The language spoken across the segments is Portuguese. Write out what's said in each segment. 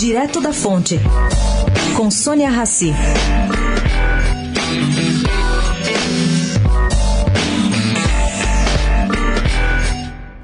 Direto da Fonte, com Sônia Rassi.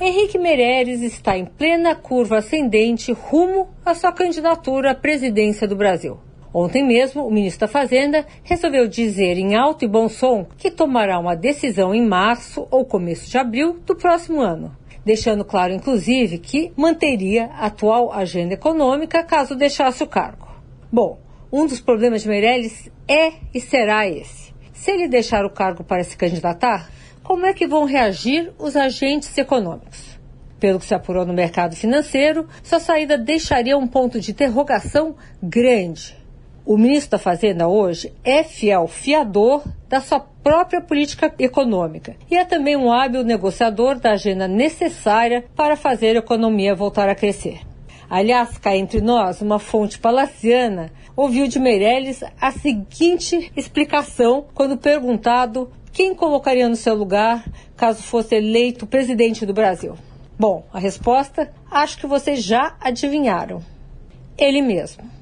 Henrique Meirelles está em plena curva ascendente rumo à sua candidatura à presidência do Brasil. Ontem mesmo, o ministro da Fazenda resolveu dizer em alto e bom som que tomará uma decisão em março ou começo de abril do próximo ano deixando claro, inclusive, que manteria a atual agenda econômica caso deixasse o cargo. Bom, um dos problemas de Meirelles é e será esse. Se ele deixar o cargo para se candidatar, como é que vão reagir os agentes econômicos? Pelo que se apurou no mercado financeiro, sua saída deixaria um ponto de interrogação grande. O ministro da Fazenda hoje é fiel fiador da sua própria política econômica e é também um hábil negociador da agenda necessária para fazer a economia voltar a crescer. Aliás, cá entre nós, uma fonte palaciana ouviu de Meirelles a seguinte explicação quando perguntado quem colocaria no seu lugar caso fosse eleito presidente do Brasil. Bom, a resposta acho que vocês já adivinharam. Ele mesmo.